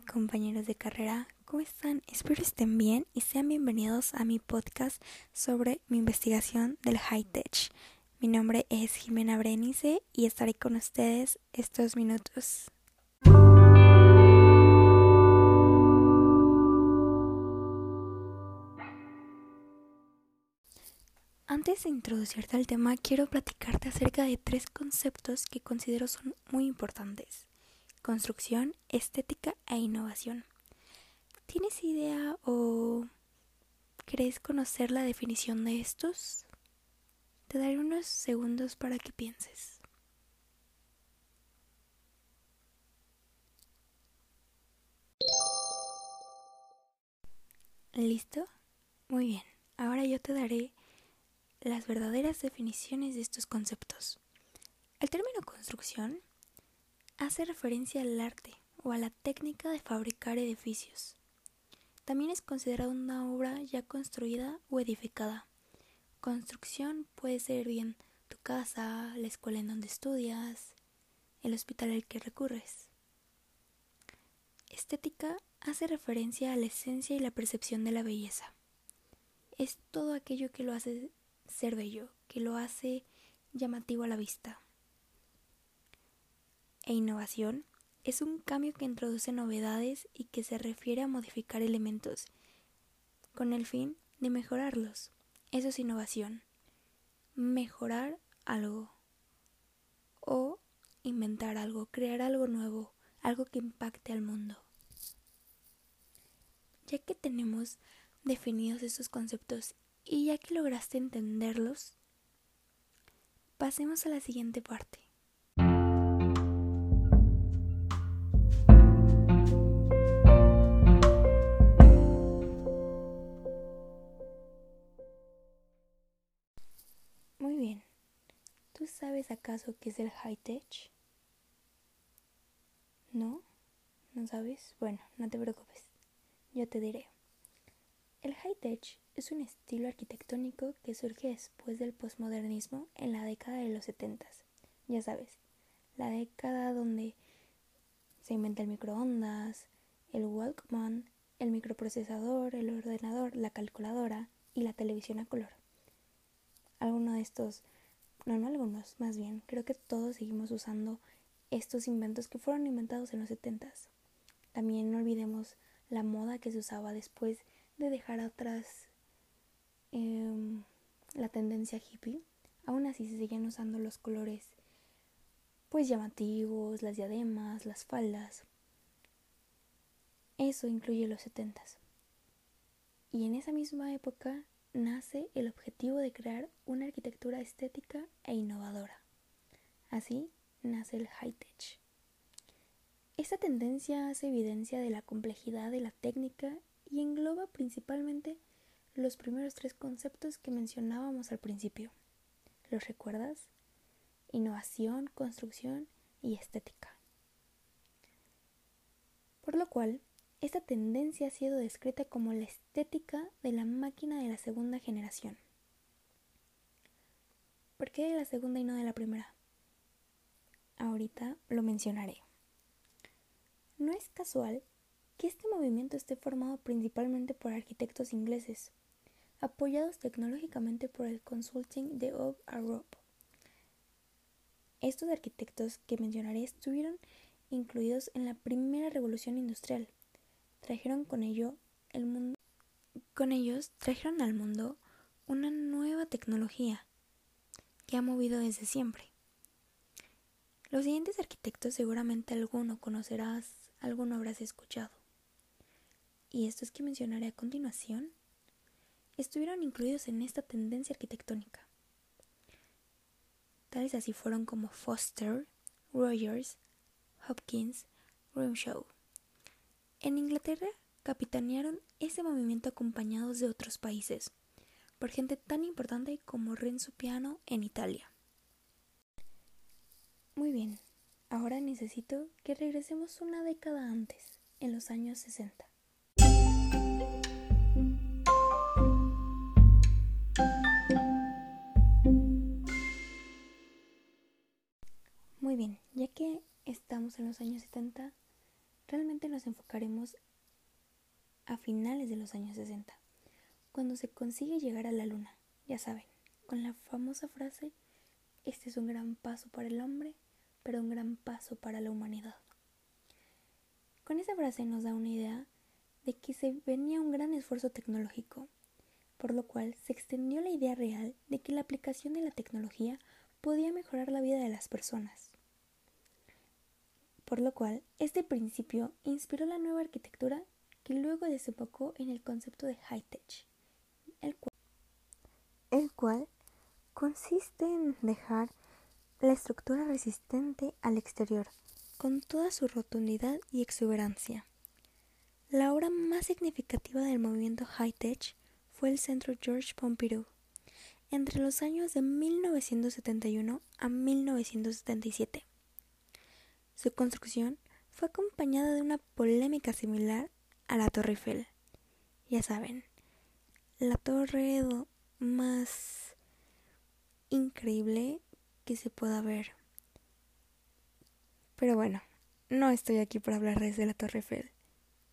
Compañeros de carrera, ¿cómo están? Espero estén bien y sean bienvenidos a mi podcast sobre mi investigación del high tech. Mi nombre es Jimena Brenice y estaré con ustedes estos minutos. Antes de introducirte al tema, quiero platicarte acerca de tres conceptos que considero son muy importantes construcción, estética e innovación. ¿Tienes idea o crees conocer la definición de estos? Te daré unos segundos para que pienses. ¿Listo? Muy bien. Ahora yo te daré las verdaderas definiciones de estos conceptos. El término construcción hace referencia al arte o a la técnica de fabricar edificios. También es considerado una obra ya construida o edificada. Construcción puede ser bien tu casa, la escuela en donde estudias, el hospital al que recurres. Estética hace referencia a la esencia y la percepción de la belleza. Es todo aquello que lo hace ser bello, que lo hace llamativo a la vista e innovación es un cambio que introduce novedades y que se refiere a modificar elementos con el fin de mejorarlos. Eso es innovación. Mejorar algo o inventar algo, crear algo nuevo, algo que impacte al mundo. Ya que tenemos definidos estos conceptos y ya que lograste entenderlos, pasemos a la siguiente parte. Sabes acaso qué es el high tech? ¿No? ¿No sabes? Bueno, no te preocupes. Yo te diré. El high tech es un estilo arquitectónico que surge después del posmodernismo en la década de los 70. Ya sabes, la década donde se inventa el microondas, el Walkman, el microprocesador, el ordenador, la calculadora y la televisión a color. Alguno de estos no, no algunos, más bien, creo que todos seguimos usando estos inventos que fueron inventados en los setentas. También no olvidemos la moda que se usaba después de dejar atrás em, la tendencia hippie. Aún así se siguen usando los colores pues llamativos, las diademas, las faldas. Eso incluye los setentas. Y en esa misma época nace el objetivo de crear una arquitectura estética e innovadora. Así nace el high-tech. Esta tendencia hace evidencia de la complejidad de la técnica y engloba principalmente los primeros tres conceptos que mencionábamos al principio. ¿Los recuerdas? Innovación, construcción y estética. Por lo cual, esta tendencia ha sido descrita como la estética de la máquina de la segunda generación. ¿Por qué de la segunda y no de la primera? Ahorita lo mencionaré. No es casual que este movimiento esté formado principalmente por arquitectos ingleses, apoyados tecnológicamente por el consulting de Oak Europe. Estos arquitectos que mencionaré estuvieron incluidos en la primera revolución industrial, trajeron con ello el mundo con ellos trajeron al mundo una nueva tecnología que ha movido desde siempre. Los siguientes arquitectos seguramente alguno conocerás, alguno habrás escuchado. Y estos que mencionaré a continuación estuvieron incluidos en esta tendencia arquitectónica. Tales así fueron como Foster, Rogers, Hopkins, Grimshaw. En Inglaterra capitanearon ese movimiento acompañados de otros países, por gente tan importante como Renzo Piano en Italia. Muy bien, ahora necesito que regresemos una década antes, en los años 60. Muy bien, ya que estamos en los años 70, realmente nos enfocaremos a finales de los años 60, cuando se consigue llegar a la luna, ya saben, con la famosa frase, este es un gran paso para el hombre, pero un gran paso para la humanidad. Con esa frase nos da una idea de que se venía un gran esfuerzo tecnológico, por lo cual se extendió la idea real de que la aplicación de la tecnología podía mejorar la vida de las personas. Por lo cual, este principio inspiró la nueva arquitectura que luego desembocó en el concepto de high-tech, el cual, el cual consiste en dejar la estructura resistente al exterior, con toda su rotundidad y exuberancia. La obra más significativa del movimiento high-tech fue el Centro George Pompidou, entre los años de 1971 a 1977. Su construcción fue acompañada de una polémica similar a la Torre Eiffel. Ya saben, la torre más increíble que se pueda ver. Pero bueno, no estoy aquí para hablar desde la Torre Eiffel.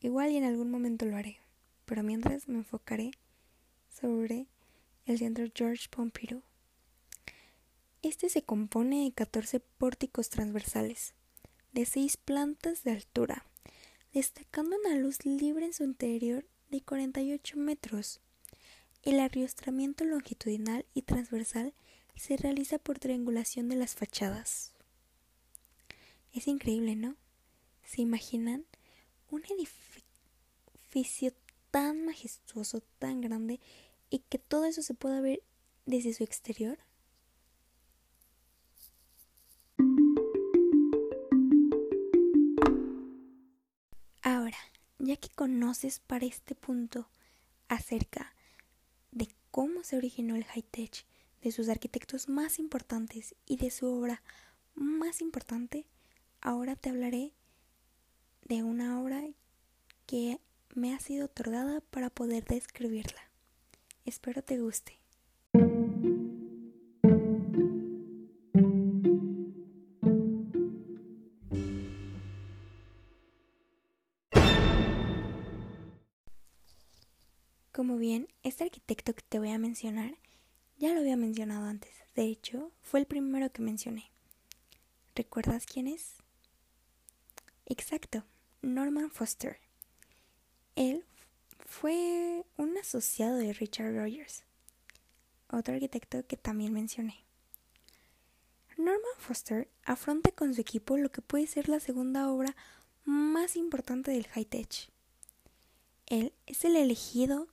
Igual y en algún momento lo haré, pero mientras me enfocaré sobre el centro George Pompidou. Este se compone de 14 pórticos transversales, de 6 plantas de altura, destacando una luz libre en su interior de 48 metros. El arriostramiento longitudinal y transversal se realiza por triangulación de las fachadas. Es increíble, ¿no? ¿Se imaginan un edificio tan majestuoso, tan grande, y que todo eso se pueda ver desde su exterior? Ahora, ya que conoces para este punto acerca de cómo se originó el high-tech, de sus arquitectos más importantes y de su obra más importante, ahora te hablaré de una obra que me ha sido otorgada para poder describirla. Espero te guste. Bien, este arquitecto que te voy a mencionar ya lo había mencionado antes. De hecho, fue el primero que mencioné. ¿Recuerdas quién es? Exacto, Norman Foster. Él fue un asociado de Richard Rogers, otro arquitecto que también mencioné. Norman Foster afronta con su equipo lo que puede ser la segunda obra más importante del high-tech. Él es el elegido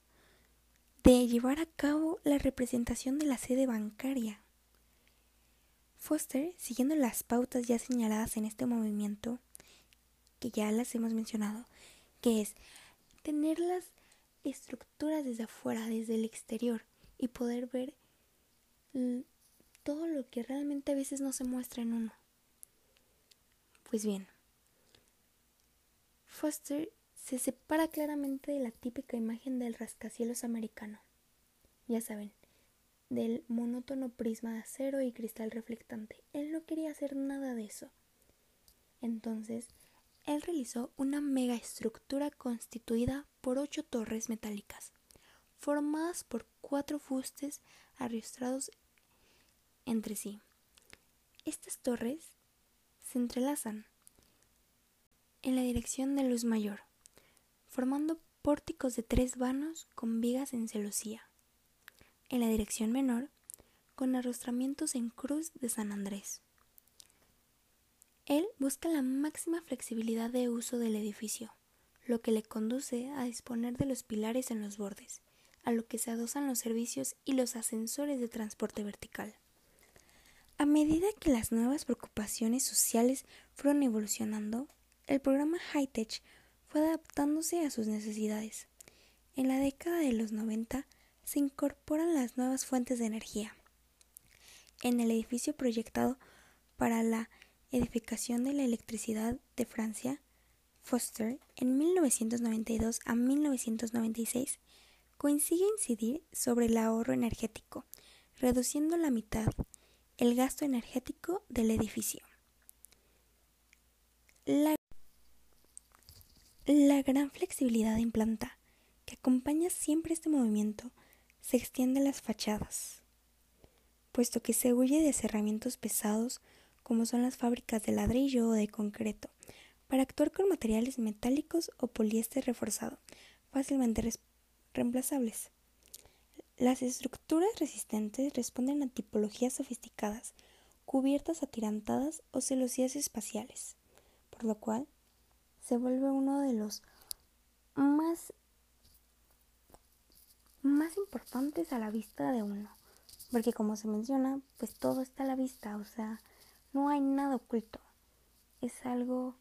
de llevar a cabo la representación de la sede bancaria. Foster, siguiendo las pautas ya señaladas en este movimiento, que ya las hemos mencionado, que es tener las estructuras desde afuera, desde el exterior, y poder ver todo lo que realmente a veces no se muestra en uno. Pues bien, Foster se separa claramente de la típica imagen del rascacielos americano. Ya saben, del monótono prisma de acero y cristal reflectante. Él no quería hacer nada de eso. Entonces, él realizó una mega estructura constituida por ocho torres metálicas, formadas por cuatro fustes arrastrados entre sí. Estas torres se entrelazan en la dirección de luz mayor, formando pórticos de tres vanos con vigas en celosía. En la dirección menor, con arrostramientos en cruz de San Andrés. Él busca la máxima flexibilidad de uso del edificio, lo que le conduce a disponer de los pilares en los bordes, a lo que se adosan los servicios y los ascensores de transporte vertical. A medida que las nuevas preocupaciones sociales fueron evolucionando, el programa Hightech fue adaptándose a sus necesidades. En la década de los 90 se incorporan las nuevas fuentes de energía. En el edificio proyectado para la edificación de la electricidad de Francia, Foster, en 1992 a 1996, consigue incidir sobre el ahorro energético, reduciendo la mitad el gasto energético del edificio. La gran flexibilidad en planta que acompaña siempre este movimiento se extiende a las fachadas, puesto que se huye de cerramientos pesados como son las fábricas de ladrillo o de concreto, para actuar con materiales metálicos o poliéster reforzado, fácilmente reemplazables. Las estructuras resistentes responden a tipologías sofisticadas, cubiertas atirantadas o celosías espaciales, por lo cual se vuelve uno de los más, más importantes a la vista de uno. Porque como se menciona, pues todo está a la vista, o sea, no hay nada oculto. Es algo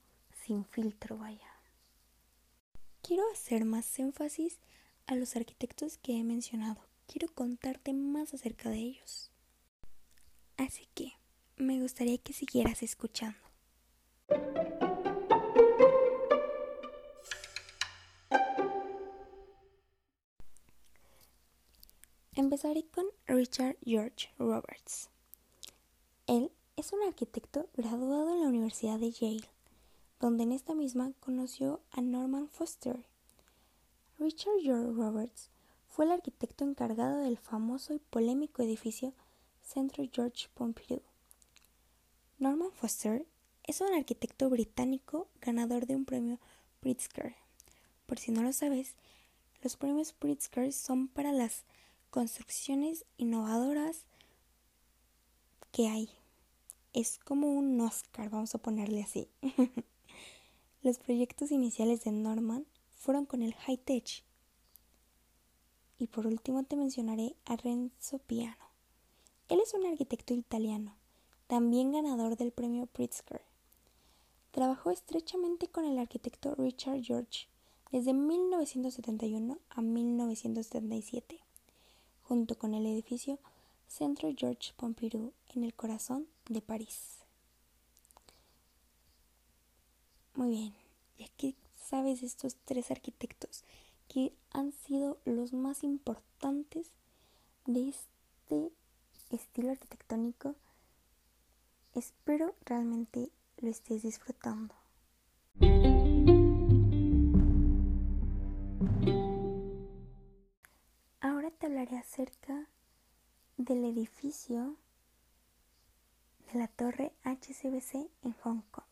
sin filtro, vaya. Quiero hacer más énfasis a los arquitectos que he mencionado. Quiero contarte más acerca de ellos. Así que me gustaría que siguieras escuchando. Empezaré con Richard George Roberts. Él es un arquitecto graduado en la Universidad de Yale, donde en esta misma conoció a Norman Foster. Richard George Roberts fue el arquitecto encargado del famoso y polémico edificio Centro George Pompidou. Norman Foster es un arquitecto británico ganador de un premio Pritzker. Por si no lo sabes, los premios Pritzker son para las construcciones innovadoras que hay es como un Oscar, vamos a ponerle así. Los proyectos iniciales de Norman fueron con el high tech. Y por último te mencionaré a Renzo Piano. Él es un arquitecto italiano, también ganador del premio Pritzker. Trabajó estrechamente con el arquitecto Richard George desde 1971 a 1977, junto con el edificio Centro George Pompidou en el corazón de París. Muy bien, ya que sabes estos tres arquitectos que han sido los más importantes de este estilo arquitectónico, espero realmente lo estés disfrutando. Hablaré acerca del edificio de la torre HCBC en Hong Kong.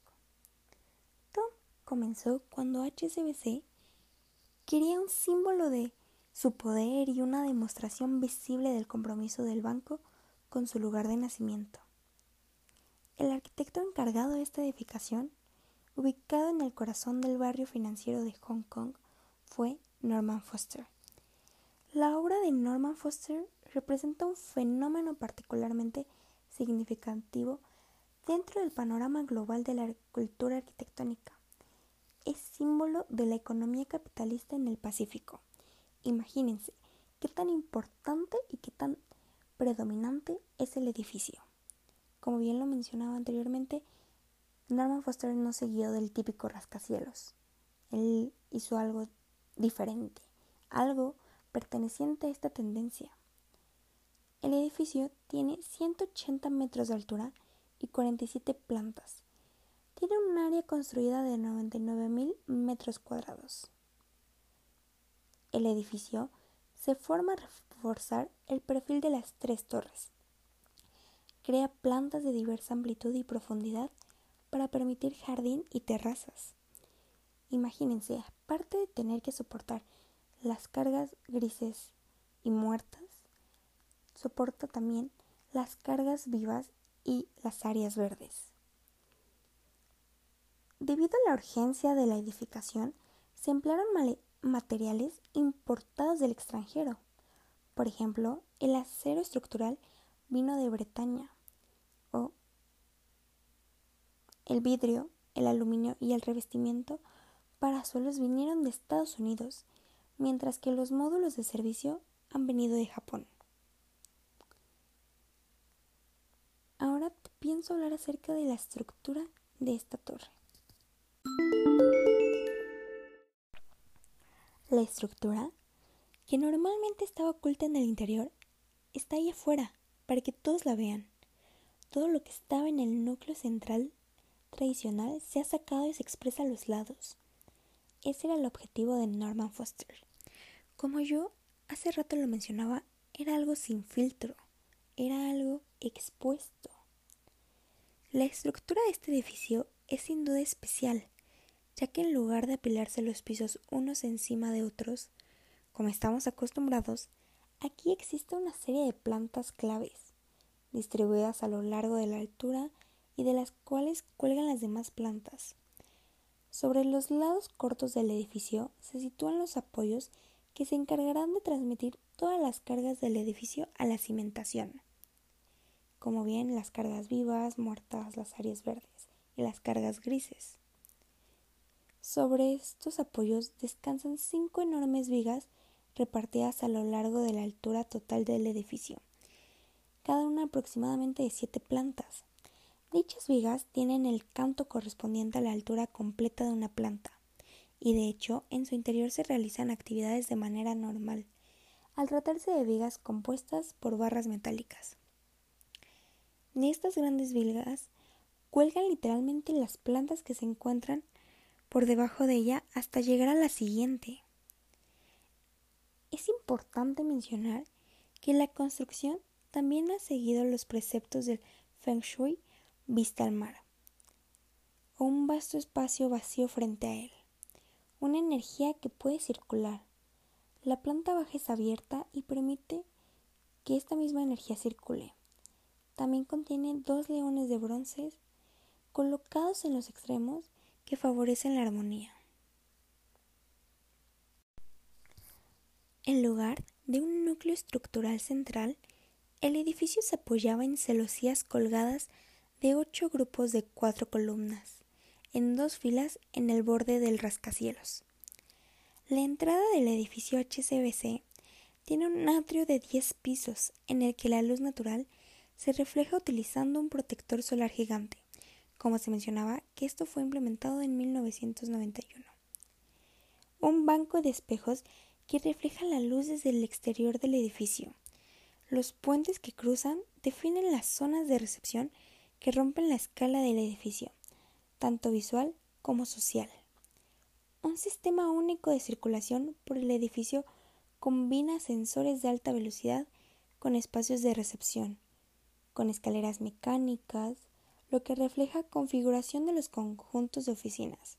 Todo comenzó cuando HCBC quería un símbolo de su poder y una demostración visible del compromiso del banco con su lugar de nacimiento. El arquitecto encargado de esta edificación, ubicado en el corazón del barrio financiero de Hong Kong, fue Norman Foster. La obra de Norman Foster representa un fenómeno particularmente significativo dentro del panorama global de la cultura arquitectónica. Es símbolo de la economía capitalista en el Pacífico. Imagínense qué tan importante y qué tan predominante es el edificio. Como bien lo mencionaba anteriormente, Norman Foster no siguió del típico rascacielos. Él hizo algo diferente, algo perteneciente a esta tendencia. El edificio tiene 180 metros de altura y 47 plantas. Tiene un área construida de 99.000 metros cuadrados. El edificio se forma a reforzar el perfil de las tres torres. Crea plantas de diversa amplitud y profundidad para permitir jardín y terrazas. Imagínense, aparte de tener que soportar las cargas grises y muertas, soporta también las cargas vivas y las áreas verdes. Debido a la urgencia de la edificación, se emplearon materiales importados del extranjero. Por ejemplo, el acero estructural vino de Bretaña o el vidrio, el aluminio y el revestimiento para suelos vinieron de Estados Unidos, mientras que los módulos de servicio han venido de Japón. Ahora pienso hablar acerca de la estructura de esta torre. La estructura, que normalmente estaba oculta en el interior, está ahí afuera para que todos la vean. Todo lo que estaba en el núcleo central tradicional se ha sacado y se expresa a los lados. ese era el objetivo de Norman Foster. Como yo hace rato lo mencionaba, era algo sin filtro, era algo expuesto. La estructura de este edificio es sin duda especial, ya que en lugar de apilarse los pisos unos encima de otros, como estamos acostumbrados, aquí existe una serie de plantas claves, distribuidas a lo largo de la altura y de las cuales cuelgan las demás plantas. Sobre los lados cortos del edificio se sitúan los apoyos que se encargarán de transmitir todas las cargas del edificio a la cimentación, como bien las cargas vivas, muertas, las áreas verdes y las cargas grises. Sobre estos apoyos descansan cinco enormes vigas repartidas a lo largo de la altura total del edificio, cada una aproximadamente de siete plantas. Dichas vigas tienen el canto correspondiente a la altura completa de una planta, y de hecho en su interior se realizan actividades de manera normal, al tratarse de vigas compuestas por barras metálicas. De estas grandes vigas cuelgan literalmente las plantas que se encuentran por debajo de ella hasta llegar a la siguiente. Es importante mencionar que la construcción también ha seguido los preceptos del Feng Shui vista al mar, o un vasto espacio vacío frente a él, una energía que puede circular. La planta baja es abierta y permite que esta misma energía circule. También contiene dos leones de bronce colocados en los extremos que favorecen la armonía. En lugar de un núcleo estructural central, el edificio se apoyaba en celosías colgadas de ocho grupos de cuatro columnas, en dos filas en el borde del rascacielos. La entrada del edificio HCBC tiene un atrio de 10 pisos en el que la luz natural se refleja utilizando un protector solar gigante, como se mencionaba que esto fue implementado en 1991. Un banco de espejos que refleja la luz desde el exterior del edificio. Los puentes que cruzan definen las zonas de recepción que rompen la escala del edificio, tanto visual como social. Un sistema único de circulación por el edificio combina sensores de alta velocidad con espacios de recepción, con escaleras mecánicas, lo que refleja configuración de los conjuntos de oficinas.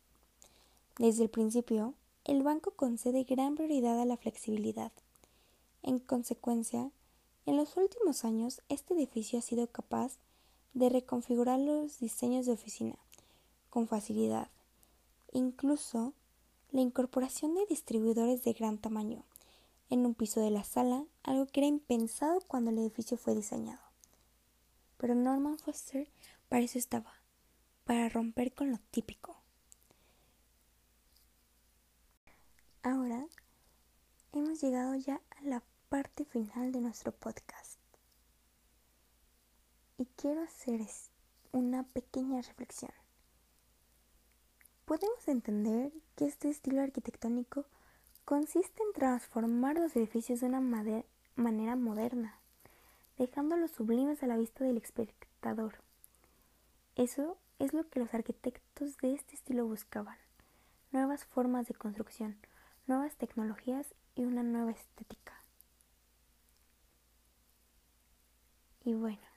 Desde el principio, el banco concede gran prioridad a la flexibilidad. En consecuencia, en los últimos años este edificio ha sido capaz de reconfigurar los diseños de oficina con facilidad, incluso la incorporación de distribuidores de gran tamaño en un piso de la sala, algo que era impensado cuando el edificio fue diseñado. Pero Norman Foster para eso estaba, para romper con lo típico. Ahora hemos llegado ya a la parte final de nuestro podcast. Y quiero hacer una pequeña reflexión. Podemos entender que este estilo arquitectónico consiste en transformar los edificios de una manera moderna, dejándolos sublimes a la vista del espectador. Eso es lo que los arquitectos de este estilo buscaban, nuevas formas de construcción, nuevas tecnologías y una nueva estética. Y bueno,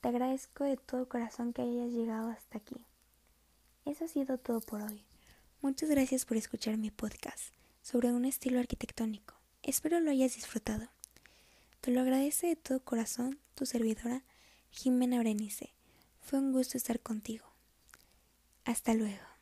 te agradezco de todo corazón que hayas llegado hasta aquí. Eso ha sido todo por hoy. Muchas gracias por escuchar mi podcast sobre un estilo arquitectónico. Espero lo hayas disfrutado. Te lo agradece de todo corazón tu servidora Jimena Brenice. Fue un gusto estar contigo. Hasta luego.